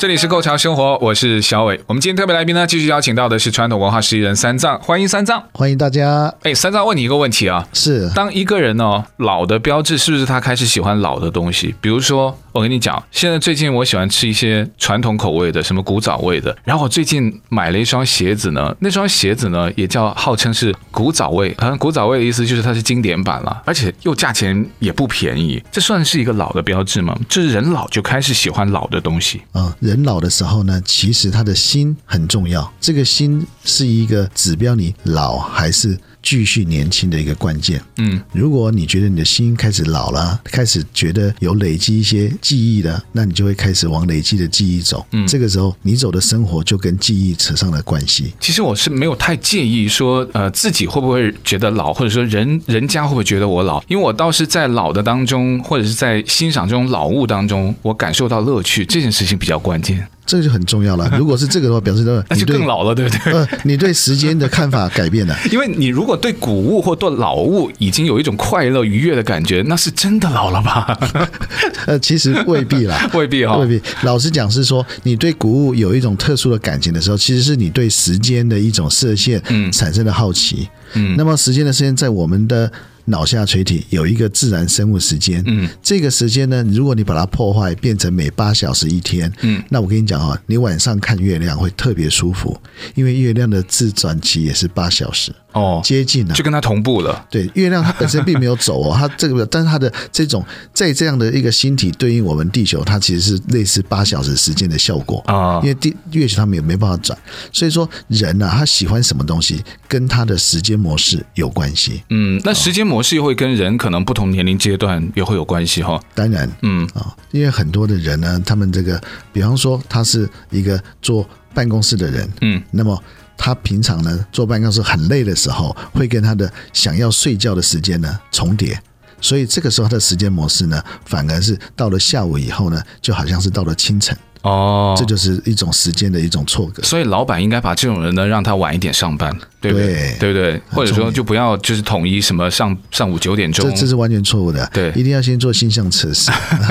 这里是《Go 潮生活》，我是小伟。我们今天特别来宾呢，继续邀请到的是传统文化十一人三藏，欢迎三藏，欢迎大家。哎，三藏问你一个问题啊，是当一个人呢、哦、老的标志，是不是他开始喜欢老的东西？比如说，我跟你讲，现在最近我喜欢吃一些传统口味的，什么古早味的。然后我最近买了一双鞋子呢，那双鞋子呢也叫号称是古早味，好像古早味的意思就是它是经典版了，而且又价钱也不便宜。这算是一个老的标志吗？就是人老就开始喜欢老的东西啊。人老的时候呢，其实他的心很重要。这个心是一个指标，你老还是继续年轻的一个关键，嗯，如果你觉得你的心开始老了，开始觉得有累积一些记忆的，那你就会开始往累积的记忆走，嗯，这个时候你走的生活就跟记忆扯上了关系。其实我是没有太介意说，呃，自己会不会觉得老，或者说人人家会不会觉得我老，因为我倒是在老的当中，或者是在欣赏这种老物当中，我感受到乐趣，这件事情比较关键。这个就很重要了。如果是这个的话，表示说那就更老了，对不对？呃，你对时间的看法改变了。因为你如果对古物或对老物已经有一种快乐愉悦的感觉，那是真的老了吧？呃，其实未必啦，未必哈、哦，未必。老实讲是说，你对古物有一种特殊的感情的时候，其实是你对时间的一种射线产生的好奇。嗯，那么时间的射线在我们的。脑下垂体有一个自然生物时间，嗯，这个时间呢，如果你把它破坏，变成每八小时一天，嗯，那我跟你讲啊，你晚上看月亮会特别舒服，因为月亮的自转期也是八小时。哦，接近了，就跟它同步了。对，月亮它本身并没有走哦，它这个，但是它的这种在这样的一个星体对应我们地球，它其实是类似八小时时间的效果啊。因为地月球它们也没办法转，所以说人啊，他喜欢什么东西，跟他的时间模式有关系。嗯，那时间模式会跟人可能不同年龄阶段也会有关系哈。当然，嗯啊，因为很多的人呢，他们这个，比方说他是一个坐办公室的人，嗯，那么。他平常呢，坐办公室很累的时候，会跟他的想要睡觉的时间呢重叠，所以这个时候他的时间模式呢，反而是到了下午以后呢，就好像是到了清晨。哦，这就是一种时间的一种错觉。所以老板应该把这种人呢，让他晚一点上班，对不对？对，对不对？或者说就不要就是统一什么上上午九点钟，这这是完全错误的。对，一定要先做心象测试，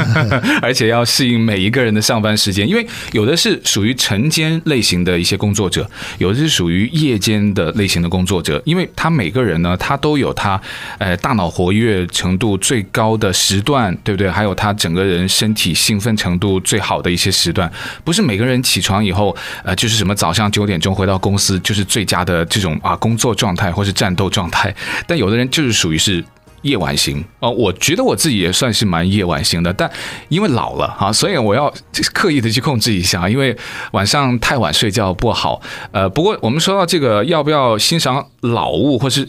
而且要适应每一个人的上班时间，因为有的是属于晨间类型的一些工作者，有的是属于夜间的类型的工作者，因为他每个人呢，他都有他呃大脑活跃程度最高的时段，对不对？还有他整个人身体兴奋程度最好的一些时段。不是每个人起床以后，呃，就是什么早上九点钟回到公司就是最佳的这种啊工作状态或是战斗状态，但有的人就是属于是夜晚型哦。我觉得我自己也算是蛮夜晚型的，但因为老了啊，所以我要刻意的去控制一下，因为晚上太晚睡觉不好。呃，不过我们说到这个，要不要欣赏老物或是？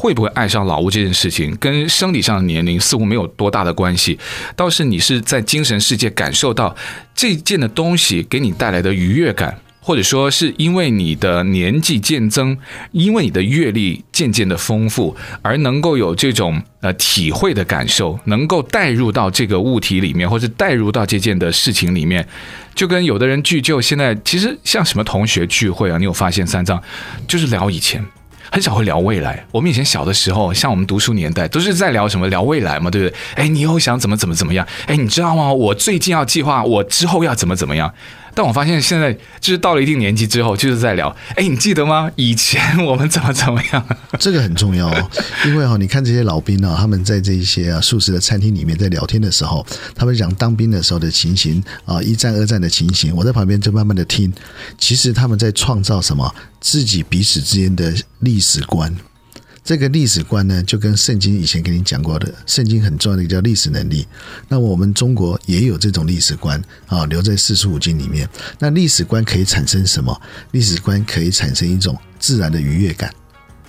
会不会爱上老屋这件事情，跟生理上的年龄似乎没有多大的关系，倒是你是在精神世界感受到这件的东西给你带来的愉悦感，或者说是因为你的年纪渐增，因为你的阅历渐渐的丰富，而能够有这种呃体会的感受，能够带入到这个物体里面，或者带入到这件的事情里面，就跟有的人聚旧，现在其实像什么同学聚会啊，你有发现三藏就是聊以前。很少会聊未来。我们以前小的时候，像我们读书年代，都是在聊什么？聊未来嘛，对不对？哎，你以后想怎么怎么怎么样？哎，你知道吗？我最近要计划我之后要怎么怎么样。但我发现现在就是到了一定年纪之后，就是在聊。哎，你记得吗？以前我们怎么怎么样？这个很重要哦，因为哈，你看这些老兵啊，他们在这些啊素食的餐厅里面在聊天的时候，他们讲当兵的时候的情形啊，一战、二战的情形，我在旁边就慢慢的听。其实他们在创造什么？自己彼此之间的历史观，这个历史观呢，就跟圣经以前跟你讲过的，圣经很重要的一个叫历史能力。那我们中国也有这种历史观啊，留在四书五经里面。那历史观可以产生什么？历史观可以产生一种自然的愉悦感，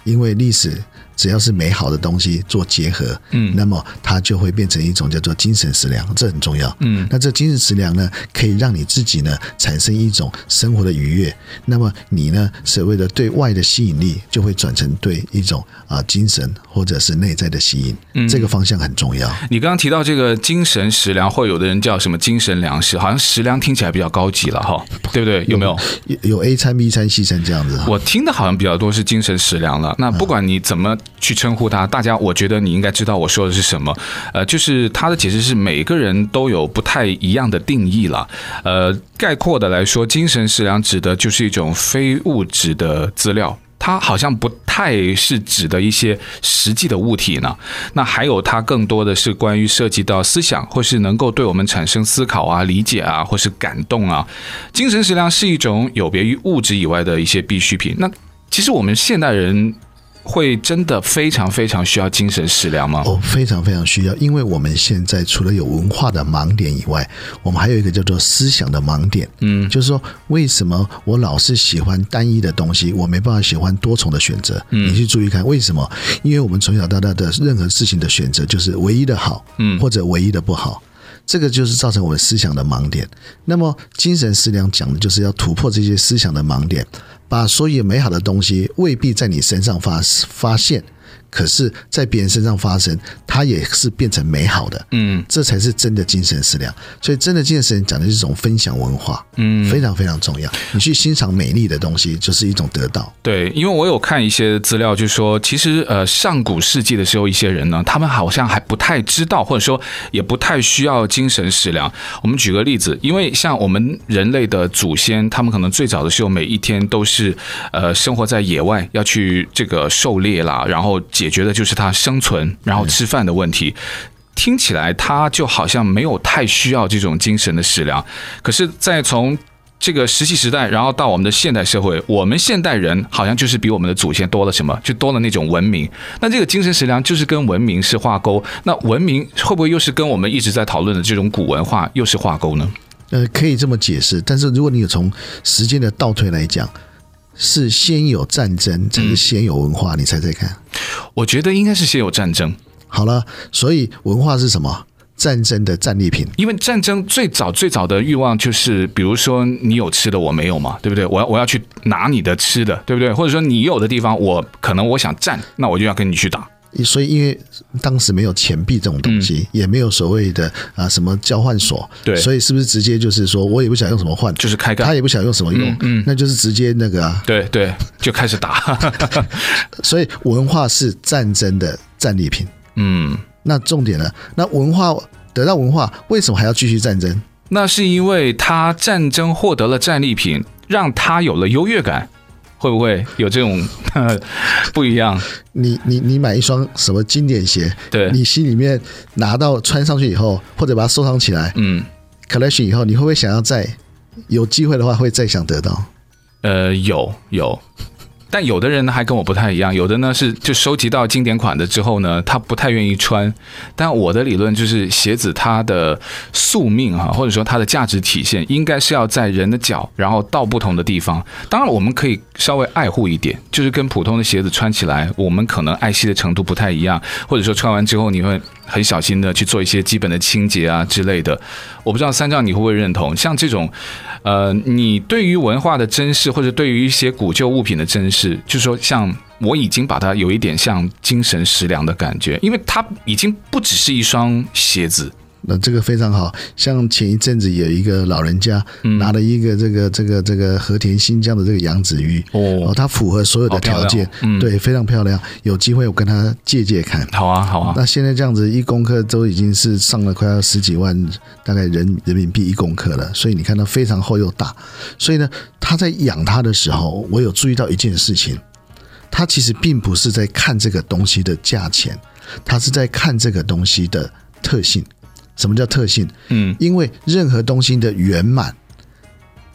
因为历史只要是美好的东西做结合，嗯，那么它就会变成一种叫做精神食粮，这很重要。嗯，那这精神食粮呢，可以让你自己呢产生一种生活的愉悦，那么你呢所谓的对外的吸引力就会转成对一种啊精神或者是内在的吸引，嗯，这个方向很重要。你刚刚提到这个精神食粮，或有的人叫什么精神粮食，好像食粮听起来比较高级了哈，对不对？有没有？有，有 A 餐 B 餐 C 餐这样子？我听的好像比较多是精神食粮了。那不管你怎么去称呼它，大家我觉得你应该知道我说的是什么。呃，就是它的解释是每个人都有不太一样的定义了。呃，概括的来说，精神食粮指的就是一种非物质的资料。它好像不太是指的一些实际的物体呢。那还有它更多的是关于涉及到思想，或是能够对我们产生思考啊、理解啊，或是感动啊。精神食粮是一种有别于物质以外的一些必需品。那其实我们现代人。会真的非常非常需要精神食粮吗？哦，非常非常需要，因为我们现在除了有文化的盲点以外，我们还有一个叫做思想的盲点。嗯，就是说，为什么我老是喜欢单一的东西，我没办法喜欢多重的选择？嗯，你去注意看，为什么？因为我们从小到大的任何事情的选择就是唯一的好，嗯，或者唯一的不好，这个就是造成我们思想的盲点。那么，精神食粮讲的就是要突破这些思想的盲点。把所有美好的东西未必在你身上发发现。可是，在别人身上发生，它也是变成美好的，嗯，这才是真的精神食粮。所以，真的精神食粮讲的是一种分享文化，嗯，非常非常重要。你去欣赏美丽的东西，就是一种得到。对，因为我有看一些资料，就是说，其实呃，上古世纪的时候，一些人呢，他们好像还不太知道，或者说也不太需要精神食粮。我们举个例子，因为像我们人类的祖先，他们可能最早的时候，每一天都是呃生活在野外，要去这个狩猎啦，然后。解决的就是他生存，然后吃饭的问题。听起来他就好像没有太需要这种精神的食粮。可是，在从这个石器时代，然后到我们的现代社会，我们现代人好像就是比我们的祖先多了什么，就多了那种文明。那这个精神食粮就是跟文明是挂钩。那文明会不会又是跟我们一直在讨论的这种古文化又是挂钩呢？呃，可以这么解释。但是如果你有从时间的倒退来讲。是先有战争，才是先有文化？嗯、你猜猜看？我觉得应该是先有战争。好了，所以文化是什么？战争的战利品。因为战争最早最早的欲望就是，比如说你有吃的我没有嘛，对不对？我要我要去拿你的吃的，对不对？或者说你有的地方我可能我想占，那我就要跟你去打。所以，因为当时没有钱币这种东西，嗯、也没有所谓的啊什么交换所，对，所以是不是直接就是说我也不想用什么换，就是开干，他也不想用什么用，嗯，嗯那就是直接那个啊，对对，就开始打。所以文化是战争的战利品，嗯，那重点呢？那文化得到文化，为什么还要继续战争？那是因为他战争获得了战利品，让他有了优越感。会不会有这种 不一样？你你你买一双什么经典鞋？对，你心里面拿到穿上去以后，或者把它收藏起来，嗯，collection 以后，你会不会想要再有机会的话，会再想得到？呃，有有。但有的人呢还跟我不太一样，有的呢是就收集到经典款的之后呢，他不太愿意穿。但我的理论就是，鞋子它的宿命哈，或者说它的价值体现，应该是要在人的脚，然后到不同的地方。当然，我们可以稍微爱护一点，就是跟普通的鞋子穿起来，我们可能爱惜的程度不太一样，或者说穿完之后你会很小心的去做一些基本的清洁啊之类的。我不知道三丈你会不会认同，像这种。呃，你对于文化的珍视，或者对于一些古旧物品的珍视，就是说，像我已经把它有一点像精神食粮的感觉，因为它已经不只是一双鞋子。那这个非常好，像前一阵子有一个老人家拿了一个这个这个这个和田新疆的这个羊脂玉哦，它符合所有的条件，嗯，对，非常漂亮。有机会我跟他借借看。好啊，好啊。那现在这样子一公克都已经是上了快要十几万，大概人人民币一公克了。所以你看它非常厚又大。所以呢，他在养它的时候，我有注意到一件事情，他其实并不是在看这个东西的价钱，他是在看这个东西的特性。什么叫特性？嗯，因为任何东西的圆满，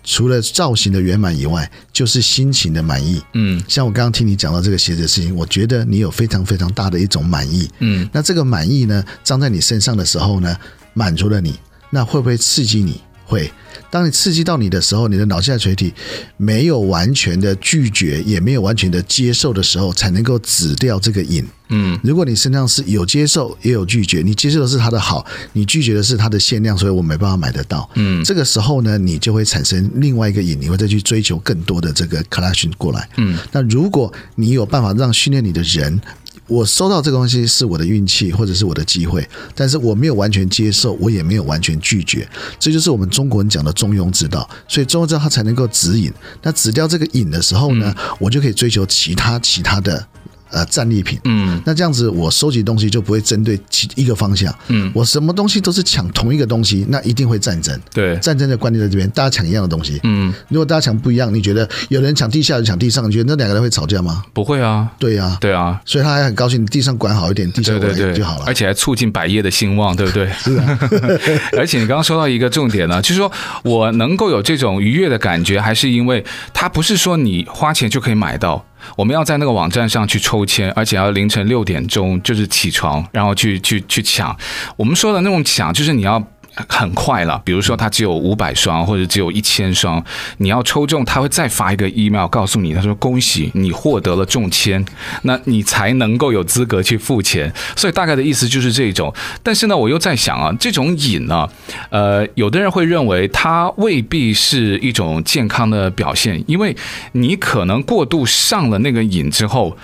除了造型的圆满以外，就是心情的满意。嗯，像我刚刚听你讲到这个鞋子的事情，我觉得你有非常非常大的一种满意。嗯，那这个满意呢，装在你身上的时候呢，满足了你，那会不会刺激你？会。当你刺激到你的时候，你的脑下垂体没有完全的拒绝，也没有完全的接受的时候，才能够止掉这个瘾。嗯，如果你身上是有接受也有拒绝，你接受的是它的好，你拒绝的是它的限量，所以我没办法买得到。嗯，这个时候呢，你就会产生另外一个瘾，你会再去追求更多的这个 collection 过来。嗯，那如果你有办法让训练你的人。我收到这个东西是我的运气，或者是我的机会，但是我没有完全接受，我也没有完全拒绝，这就是我们中国人讲的中庸之道。所以中庸之道它才能够指引。那指掉这个引的时候呢，我就可以追求其他其他的。呃，战利品，嗯，那这样子我收集东西就不会针对其一个方向，嗯，我什么东西都是抢同一个东西，那一定会战争，对，战争的观念在这边，大家抢一样的东西，嗯，如果大家抢不一样，你觉得有人抢地下，有人抢地上，你觉得那两个人会吵架吗？不会啊，对呀，对啊，所以他还很高兴，地上管好一点，地下管好就好了，而且还促进百业的兴旺，对不对？是啊，而且你刚刚说到一个重点呢，就是说我能够有这种愉悦的感觉，还是因为它不是说你花钱就可以买到。我们要在那个网站上去抽签，而且要凌晨六点钟就是起床，然后去去去抢。我们说的那种抢，就是你要。很快了，比如说他只有五百双或者只有一千双，你要抽中，他会再发一个 email 告诉你，他说恭喜你获得了中签，那你才能够有资格去付钱。所以大概的意思就是这种。但是呢，我又在想啊，这种瘾呢，呃，有的人会认为它未必是一种健康的表现，因为你可能过度上了那个瘾之后。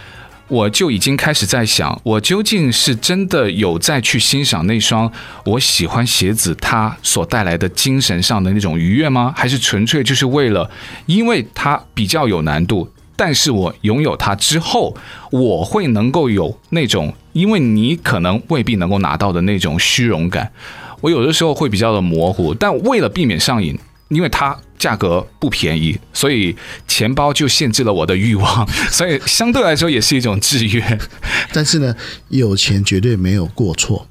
我就已经开始在想，我究竟是真的有在去欣赏那双我喜欢鞋子它所带来的精神上的那种愉悦吗？还是纯粹就是为了，因为它比较有难度，但是我拥有它之后，我会能够有那种，因为你可能未必能够拿到的那种虚荣感。我有的时候会比较的模糊，但为了避免上瘾。因为它价格不便宜，所以钱包就限制了我的欲望，所以相对来说也是一种制约。但是呢，有钱绝对没有过错，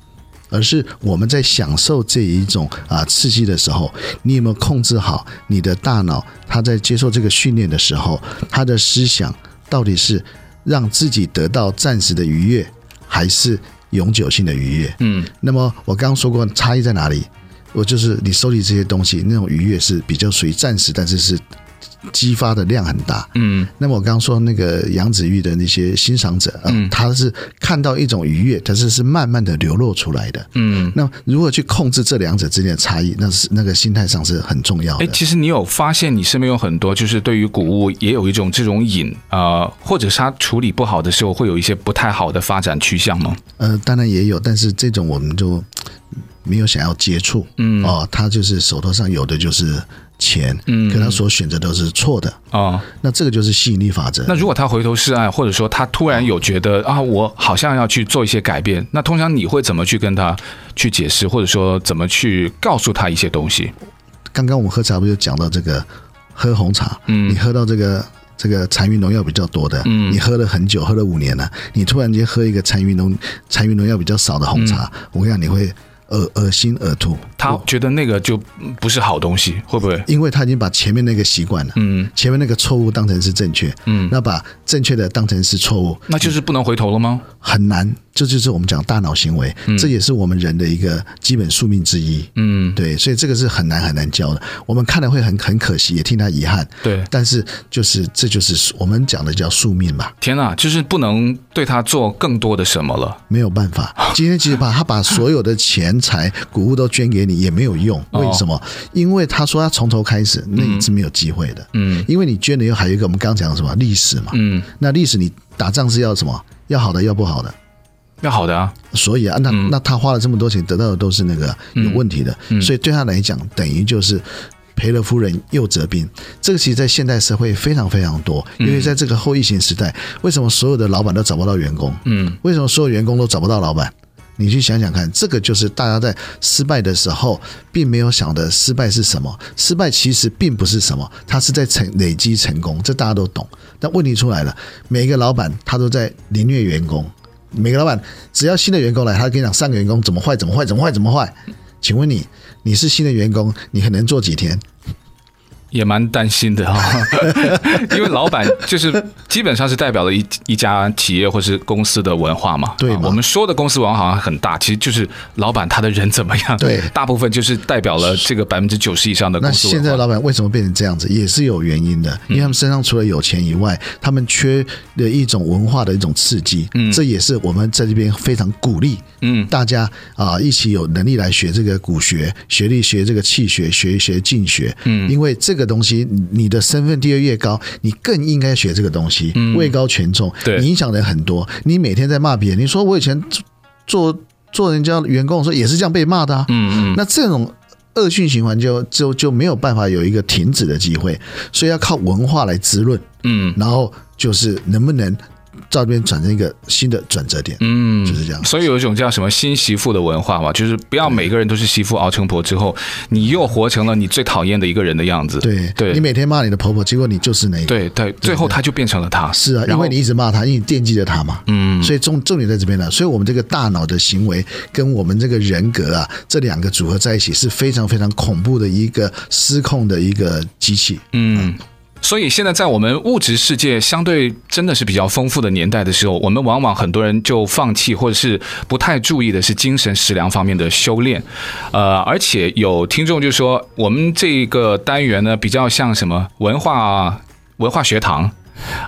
而是我们在享受这一种啊刺激的时候，你有没有控制好你的大脑？他在接受这个训练的时候，他的思想到底是让自己得到暂时的愉悦，还是永久性的愉悦？嗯，那么我刚刚说过，差异在哪里？我就是你收集这些东西，那种愉悦是比较属于暂时，但是是激发的量很大。嗯，那么我刚刚说那个杨子玉的那些欣赏者啊，嗯，他是看到一种愉悦，但是是慢慢的流露出来的。嗯，那如何去控制这两者之间的差异，那是那个心态上是很重要的。哎，其实你有发现你身边有很多就是对于谷物也有一种这种瘾啊，呃，或者是他处理不好的时候会有一些不太好的发展趋向吗？呃，当然也有，但是这种我们就。没有想要接触，嗯，哦，他就是手头上有的就是钱，嗯，可他所选择都是错的，哦，那这个就是吸引力法则。那如果他回头是岸，或者说他突然有觉得啊，我好像要去做一些改变，那通常你会怎么去跟他去解释，或者说怎么去告诉他一些东西？刚刚我们喝茶不就讲到这个喝红茶，嗯，你喝到这个这个残余农药比较多的，嗯，你喝了很久，喝了五年了，你突然间喝一个残余农残余农药比较少的红茶，嗯，我跟你讲，你会。恶恶心呕吐，他觉得那个就不是好东西，会不会？因为他已经把前面那个习惯了，嗯，前面那个错误当成是正确，嗯，那把正确的当成是错误，那就是不能回头了吗？很难，这就是我们讲大脑行为，这也是我们人的一个基本宿命之一，嗯，对，所以这个是很难很难教的。我们看了会很很可惜，也替他遗憾，对，但是就是这就是我们讲的叫宿命吧。天哪，就是不能对他做更多的什么了，没有办法。今天即使把他把所有的钱财谷物都捐给你也没有用，为什么？哦、因为他说他从头开始，那你是没有机会的。嗯，因为你捐了又还有一个我们刚刚讲的什么历史嘛。嗯，那历史你打仗是要什么？要好的，要不好的？要好的啊。所以啊，那那他花了这么多钱，得到的都是那个有问题的。所以对他来讲，等于就是赔了夫人又折兵。这个其实，在现代社会非常非常多，因为在这个后疫情时代，为什么所有的老板都找不到员工？嗯，为什么所有员工都找不到老板？你去想想看，这个就是大家在失败的时候，并没有想的失败是什么。失败其实并不是什么，它是在成累积成功，这大家都懂。但问题出来了，每一个老板他都在凌虐员工。每个老板只要新的员工来，他跟你讲上个员工怎么坏，怎么坏，怎么坏，怎么坏。请问你，你是新的员工，你还能做几天？也蛮担心的哈，因为老板就是基本上是代表了一一家企业或是公司的文化嘛。对，我们说的公司文化好像很大，其实就是老板他的人怎么样。对，大部分就是代表了这个百分之九十以上的公司。那现在老板为什么变成这样子，也是有原因的，因为他们身上除了有钱以外，他们缺的一种文化的一种刺激。嗯，这也是我们在这边非常鼓励，嗯，大家啊一起有能力来学这个古学，学历学这个气学，学一学进学。嗯，因为这个。这个东西，你的身份地位越高，你更应该学这个东西。位高权重，对，你影响人很多。你每天在骂别人，你说我以前做做人家员工的时候也是这样被骂的啊。嗯嗯，那这种恶性循环就就就没有办法有一个停止的机会，所以要靠文化来滋润。嗯，然后就是能不能。照这边转成一个新的转折点，嗯，就是这样。所以有一种叫什么新媳妇的文化嘛，就是不要每个人都是媳妇熬成婆之后，你又活成了你最讨厌的一个人的样子。对，对，你每天骂你的婆婆，结果你就是那个。对对，最后他就变成了他。是啊，因为你一直骂他，因为你惦记着他嘛。嗯。所以重重点在这边了。所以我们这个大脑的行为跟我们这个人格啊，这两个组合在一起是非常非常恐怖的一个失控的一个机器。嗯。所以现在在我们物质世界相对真的是比较丰富的年代的时候，我们往往很多人就放弃或者是不太注意的是精神食粮方面的修炼，呃，而且有听众就说我们这个单元呢比较像什么文化文化学堂。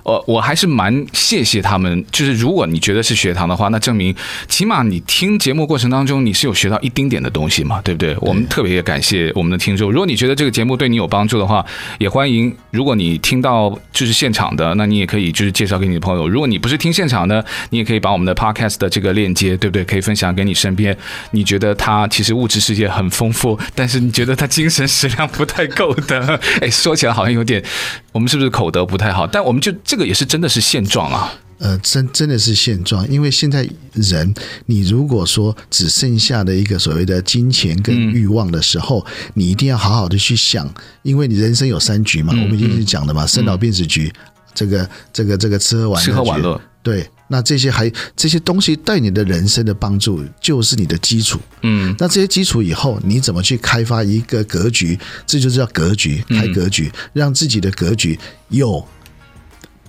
呃，我还是蛮谢谢他们。就是如果你觉得是学堂的话，那证明起码你听节目过程当中你是有学到一丁点的东西嘛，对不对？我们特别也感谢我们的听众。如果你觉得这个节目对你有帮助的话，也欢迎。如果你听到就是现场的，那你也可以就是介绍给你的朋友。如果你不是听现场的，你也可以把我们的 podcast 的这个链接，对不对？可以分享给你身边你觉得他其实物质世界很丰富，但是你觉得他精神食粮不太够的。哎，说起来好像有点，我们是不是口德不太好？但我们。就这个也是真的是现状啊，呃，真真的是现状，因为现在人，你如果说只剩下的一个所谓的金钱跟欲望的时候，嗯、你一定要好好的去想，因为你人生有三局嘛，嗯、我们已经是讲的嘛，生老病死局，嗯、这个这个这个吃喝玩乐，吃喝玩乐，对，那这些还这些东西对你的人生的帮助就是你的基础，嗯，那这些基础以后你怎么去开发一个格局，这就叫格局，开格局，嗯、让自己的格局有。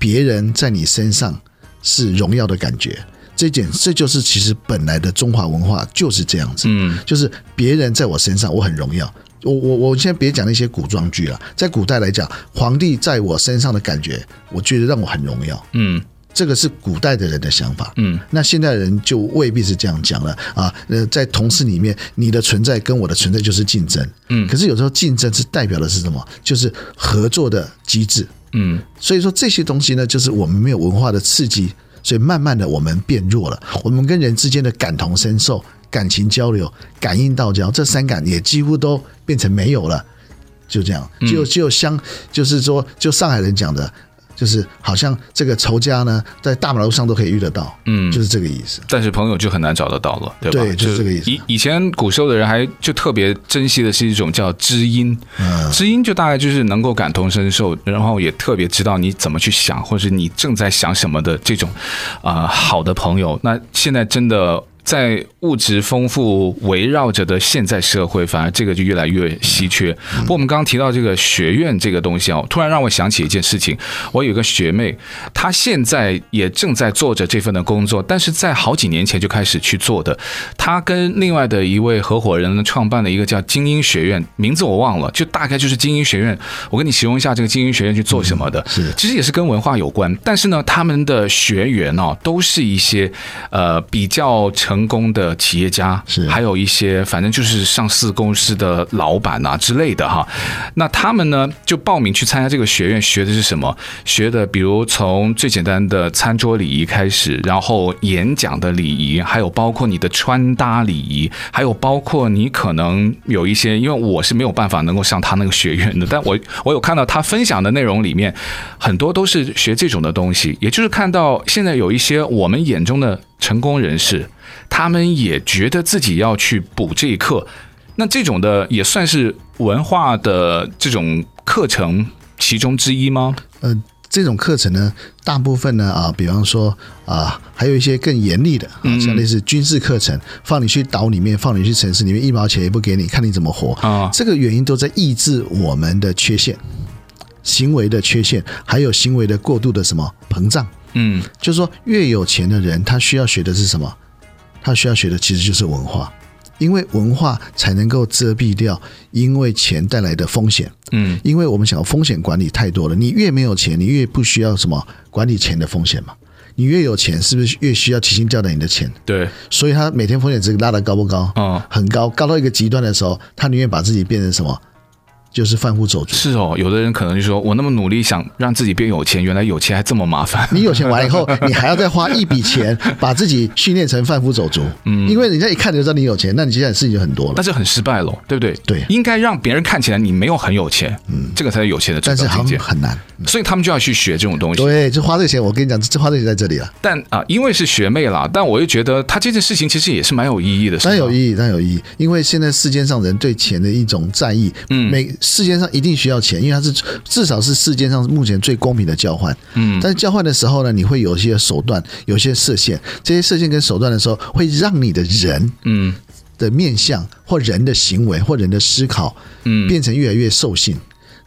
别人在你身上是荣耀的感觉，这点这就是其实本来的中华文化就是这样子，嗯，就是别人在我身上我很荣耀。我我我现在别讲那些古装剧了，在古代来讲，皇帝在我身上的感觉，我觉得让我很荣耀，嗯，这个是古代的人的想法，嗯，那现代人就未必是这样讲了。啊。呃，在同事里面，你的存在跟我的存在就是竞争，嗯，可是有时候竞争是代表的是什么？就是合作的机制。嗯，所以说这些东西呢，就是我们没有文化的刺激，所以慢慢的我们变弱了。我们跟人之间的感同身受、感情交流、感应道交，这三感也几乎都变成没有了。就这样，就就像就是说，就上海人讲的。就是好像这个仇家呢，在大马路上都可以遇得到，嗯，就是这个意思。但是朋友就很难找得到了，对吧？对，就是这个意思。以以前古时候的人还就特别珍惜的是一种叫知音，嗯，知音就大概就是能够感同身受，然后也特别知道你怎么去想，或者是你正在想什么的这种啊、呃、好的朋友。那现在真的。在物质丰富围绕着的现在社会，反而这个就越来越稀缺。不过我们刚刚提到这个学院这个东西哦，突然让我想起一件事情。我有个学妹，她现在也正在做着这份的工作，但是在好几年前就开始去做的。她跟另外的一位合伙人呢，创办了一个叫精英学院，名字我忘了，就大概就是精英学院。我跟你形容一下这个精英学院去做什么的，是其实也是跟文化有关，但是呢，他们的学员哦，都是一些呃比较。成功的企业家是，还有一些反正就是上市公司的老板啊之类的哈。那他们呢就报名去参加这个学院，学的是什么？学的比如从最简单的餐桌礼仪开始，然后演讲的礼仪，还有包括你的穿搭礼仪，还有包括你可能有一些，因为我是没有办法能够上他那个学院的，但我我有看到他分享的内容里面很多都是学这种的东西，也就是看到现在有一些我们眼中的成功人士。他们也觉得自己要去补这一课，那这种的也算是文化的这种课程其中之一吗？呃，这种课程呢，大部分呢啊，比方说啊，还有一些更严厉的，像类似军事课程，放你去岛里面，放你去城市里面，一毛钱也不给你，看你怎么活啊。这个原因都在抑制我们的缺陷。行为的缺陷，还有行为的过度的什么膨胀。嗯，就是说，越有钱的人，他需要学的是什么？他需要学的其实就是文化，因为文化才能够遮蔽掉因为钱带来的风险。嗯，因为我们想要风险管理太多了，你越没有钱，你越不需要什么管理钱的风险嘛。你越有钱，是不是越需要提心吊胆你的钱？对，所以他每天风险值拉得高不高？嗯，很高，高到一个极端的时候，他宁愿把自己变成什么？就是贩夫走卒。是哦，有的人可能就说，我那么努力想让自己变有钱，原来有钱还这么麻烦。你有钱完了以后，你还要再花一笔钱把自己训练成贩夫走卒。嗯，因为人家一看就知道你有钱，那你接下来事情就很多了。但是很失败了，对不对？对，应该让别人看起来你没有很有钱，嗯，这个才是有钱的最高境界。但是很难，所以他们就要去学这种东西。对，就花这个钱。我跟你讲，这花这个钱在这里了。但啊，因为是学妹啦，但我又觉得她这件事情其实也是蛮有意义的。当然有意义，当然有意义。因为现在世间上人对钱的一种在意，嗯，每世界上一定。需要钱，因为它是至少是世界上目前最公平的交换。嗯，但是交换的时候呢，你会有一些手段，有一些设限。这些设限跟手段的时候，会让你的人，嗯，的面相或人的行为或人的思考，嗯，变成越来越兽性。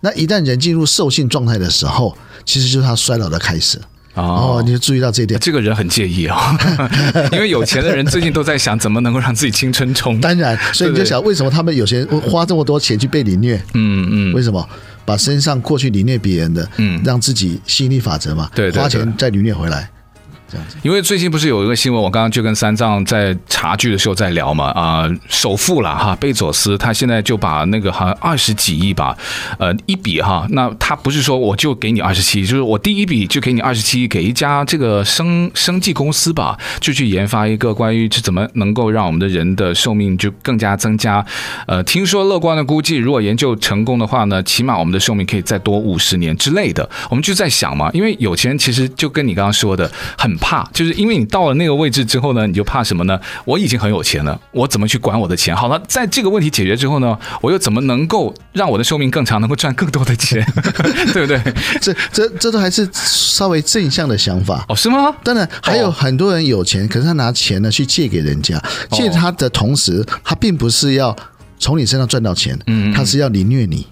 那一旦人进入兽性状态的时候，其实就是他衰老的开始。哦，你就注意到这一点，这个人很介意哦，因为有钱的人最近都在想怎么能够让自己青春充。当然，所以你就想为什么他们有钱花这么多钱去被凌虐？嗯嗯，为什么？把身上过去凌虐别人的，嗯，让自己吸引力法则嘛，对，花钱再凌虐回来。这样子，因为最近不是有一个新闻，我刚刚就跟三藏在茶具的时候在聊嘛，啊、首富了哈，贝佐斯他现在就把那个好像二十几亿吧，呃，一笔哈，那他不是说我就给你二十七亿，就是我第一笔就给你二十七亿，给一家这个生生技公司吧，就去研发一个关于这怎么能够让我们的人的寿命就更加增加，呃，听说乐观的估计，如果研究成功的话呢，起码我们的寿命可以再多五十年之类的，我们就在想嘛，因为有钱其实就跟你刚刚说的很。怕，就是因为你到了那个位置之后呢，你就怕什么呢？我已经很有钱了，我怎么去管我的钱？好了，在这个问题解决之后呢，我又怎么能够让我的寿命更长，能够赚更多的钱？对不对？这、这、这都还是稍微正向的想法哦？是吗？当然，还有很多人有钱，可是他拿钱呢去借给人家，借他的同时，他并不是要从你身上赚到钱，嗯，他是要凌虐你。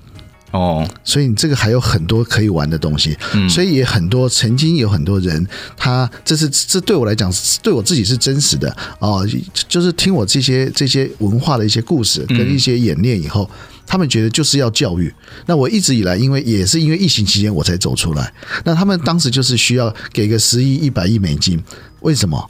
哦，所以你这个还有很多可以玩的东西，嗯，所以也很多曾经有很多人，他这是这对我来讲，对我自己是真实的哦，就是听我这些这些文化的一些故事跟一些演练以后，他们觉得就是要教育。那我一直以来，因为也是因为疫情期间我才走出来，那他们当时就是需要给个十亿、一百亿美金，为什么？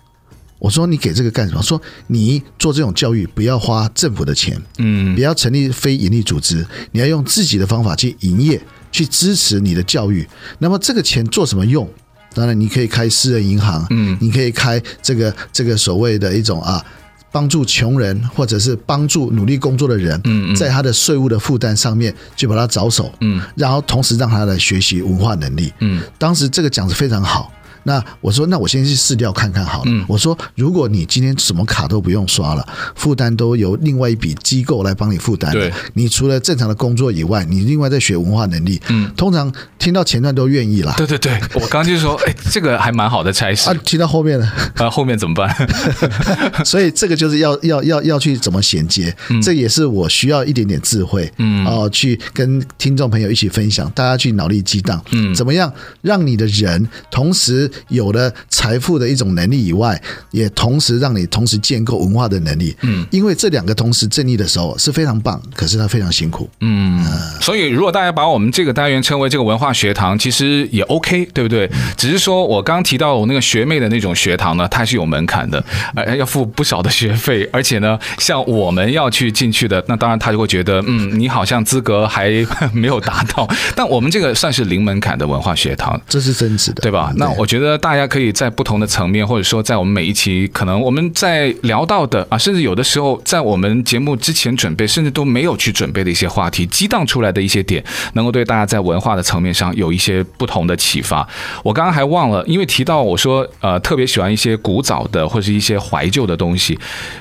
我说你给这个干什么？说你做这种教育不要花政府的钱，嗯，不要成立非盈利组织，你要用自己的方法去营业，去支持你的教育。那么这个钱做什么用？当然你可以开私人银行，嗯，你可以开这个这个所谓的一种啊，帮助穷人或者是帮助努力工作的人，嗯，在他的税务的负担上面去把他着手，嗯，然后同时让他来学习文化能力，嗯，当时这个讲的非常好。那我说，那我先去试掉看看好了。嗯，我说，如果你今天什么卡都不用刷了，负担都由另外一笔机构来帮你负担。对，你除了正常的工作以外，你另外在学文化能力。嗯，通常听到前段都愿意啦。对对对，我刚刚就说，哎，这个还蛮好的差事。啊，听到后面呢，啊，后面怎么办？所以这个就是要要要要去怎么衔接，嗯，这也是我需要一点点智慧，嗯，哦，去跟听众朋友一起分享，大家去脑力激荡，嗯，怎么样让你的人同时。有的财富的一种能力以外，也同时让你同时建构文化的能力。嗯，因为这两个同时正义的时候是非常棒，可是它非常辛苦。嗯，所以如果大家把我们这个单元称为这个文化学堂，其实也 OK，对不对？只是说我刚刚提到我那个学妹的那种学堂呢，它是有门槛的，呃，要付不少的学费，而且呢，像我们要去进去的，那当然他就会觉得，嗯，你好像资格还没有达到。但我们这个算是零门槛的文化学堂，这是真实的，对吧？那我觉得。大家可以在不同的层面，或者说在我们每一期可能我们在聊到的啊，甚至有的时候在我们节目之前准备，甚至都没有去准备的一些话题，激荡出来的一些点，能够对大家在文化的层面上有一些不同的启发。我刚刚还忘了，因为提到我说呃特别喜欢一些古早的或是一些怀旧的东西。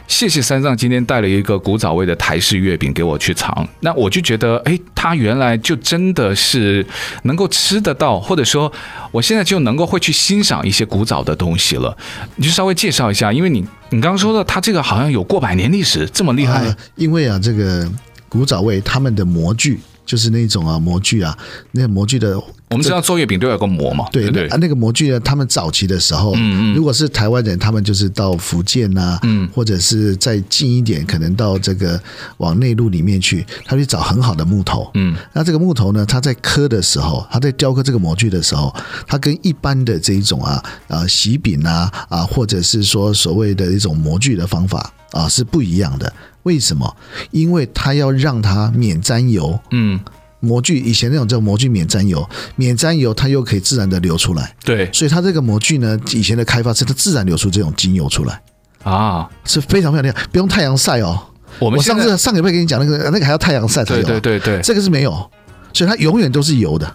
谢谢三藏今天带了一个古早味的台式月饼给我去尝，那我就觉得哎，它原来就真的是能够吃得到，或者说我现在就能够会去欣赏。一些古早的东西了，你就稍微介绍一下，因为你你刚刚说的，它这个好像有过百年历史，这么厉害。因为啊，这个古早味他们的模具就是那种啊模具啊，那个模具的。我们知道做月饼都有个模嘛，对对对啊，那个模具呢，他们早期的时候，嗯嗯，如果是台湾人，他们就是到福建呐，嗯，或者是再近一点，可能到这个往内陆里面去，他去找很好的木头，嗯，那这个木头呢，他在刻的时候，他在雕刻这个模具的时候，它跟一般的这一种啊啊喜饼啊啊，或者是说所谓的一种模具的方法啊是不一样的。为什么？因为它要让它免沾油，嗯。模具以前那种叫模具免沾油，免沾油它又可以自然的流出来。对，所以它这个模具呢，以前的开发是它自然流出这种精油出来啊，是非常非常厉害，不用太阳晒哦。我们我上次上个礼拜跟你讲那个那个还要太阳晒才有，对对对对，这个是没有，所以它永远都是油的。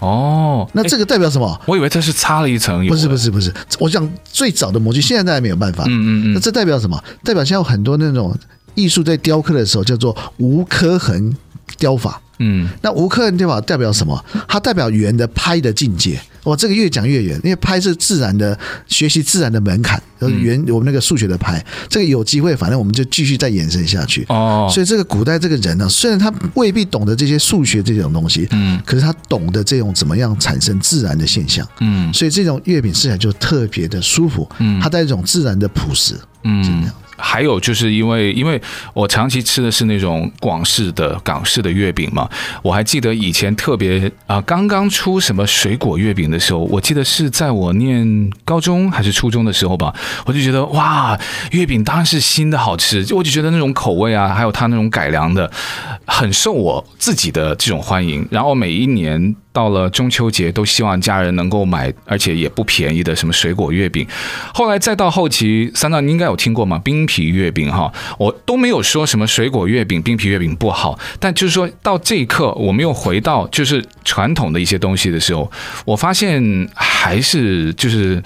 哦，那这个代表什么？我以为它是擦了一层油。不是不是不是，我讲最早的模具现在大家没有办法。嗯嗯嗯，那这代表什么？代表现在有很多那种艺术在雕刻的时候叫做无刻痕雕法。嗯，那无刻痕雕法代表什么？它代表圆的拍的境界。哇，这个越讲越远，因为拍是自然的学习，自然的门槛。圆，我们那个数学的拍，这个有机会，反正我们就继续再延伸下去。哦，所以这个古代这个人呢，虽然他未必懂得这些数学这种东西，嗯，可是他懂得这种怎么样产生自然的现象。嗯，所以这种月饼吃起来就特别的舒服。嗯，它带一种自然的朴实。嗯，这样。还有就是因为，因为我长期吃的是那种广式的港式的月饼嘛，我还记得以前特别啊，刚刚出什么水果月饼的时候，我记得是在我念高中还是初中的时候吧，我就觉得哇，月饼当然是新的好吃，就我就觉得那种口味啊，还有它那种改良的，很受我自己的这种欢迎，然后每一年。到了中秋节，都希望家人能够买，而且也不便宜的什么水果月饼。后来再到后期，三藏你应该有听过吗？冰皮月饼哈，我都没有说什么水果月饼、冰皮月饼不好，但就是说到这一刻，我们又回到就是传统的一些东西的时候，我发现还是就是，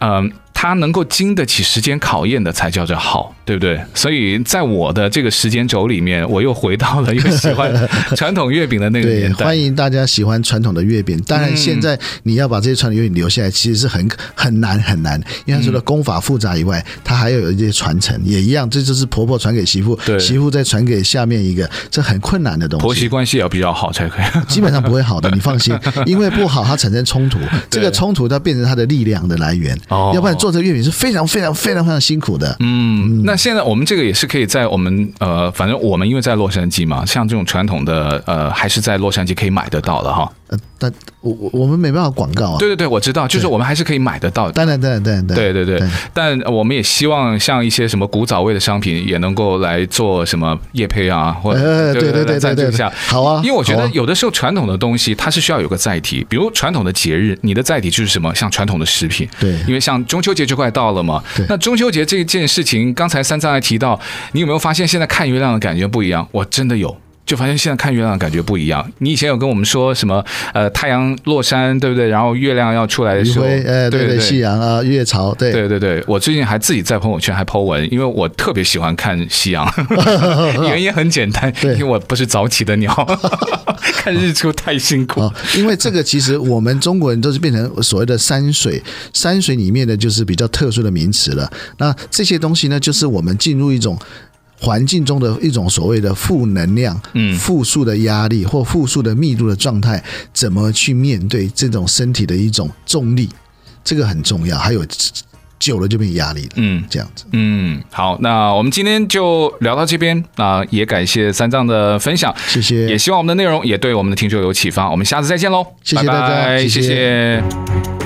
嗯、呃。它能够经得起时间考验的才叫做好，对不对？所以在我的这个时间轴里面，我又回到了一个喜欢传统月饼的那个年代。对，欢迎大家喜欢传统的月饼。当然，现在你要把这些传统月饼留下来，其实是很很难很难。因为除了功法复杂以外，它还要有一些传承，也一样。这就是婆婆传给媳妇，对媳妇再传给下面一个，这很困难的东西。婆媳关系要比较好才可以。基本上不会好的，你放心，因为不好它产生冲突，这个冲突它变成它的力量的来源。哦，要不然做。做这个月饼是非常非常非常非常辛苦的。嗯，那现在我们这个也是可以在我们呃，反正我们因为在洛杉矶嘛，像这种传统的呃，还是在洛杉矶可以买得到的哈。呃，但我我我们没办法广告啊。对对对，我知道，就是我们还是可以买得到的。当然当然当然对对对。但我们也希望像一些什么古早味的商品也能够来做什么叶配啊，或者对对对赞助一下。好啊，因为我觉得有的时候传统的东西它是需要有个载体，比如传统的节日，你的载体就是什么？像传统的食品。对，因为像中秋节就快到了嘛。对。那中秋节这件事情，刚才三藏还提到，你有没有发现现在看月亮的感觉不一样？我真的有。就发现现在看月亮感觉不一样。你以前有跟我们说什么？呃，太阳落山，对不对？然后月亮要出来的时候，呃，对对，夕阳啊，月潮，对对对对。我最近还自己在朋友圈还 po 文，因为我特别喜欢看夕阳。原因很简单，因为我不是早起的鸟，看日出太辛苦。因为这个其实我们中国人都是变成所谓的山水，山水里面的就是比较特殊的名词了。那这些东西呢，就是我们进入一种。环境中的一种所谓的负能量、嗯，负数的压力或负数的密度的状态，怎么去面对这种身体的一种重力，这个很重要。还有久了就变压力了，嗯，这样子，嗯，好，那我们今天就聊到这边，那也感谢三藏的分享，谢谢，也希望我们的内容也对我们的听众有启发。我们下次再见喽，谢谢大家，拜拜，谢谢。谢谢。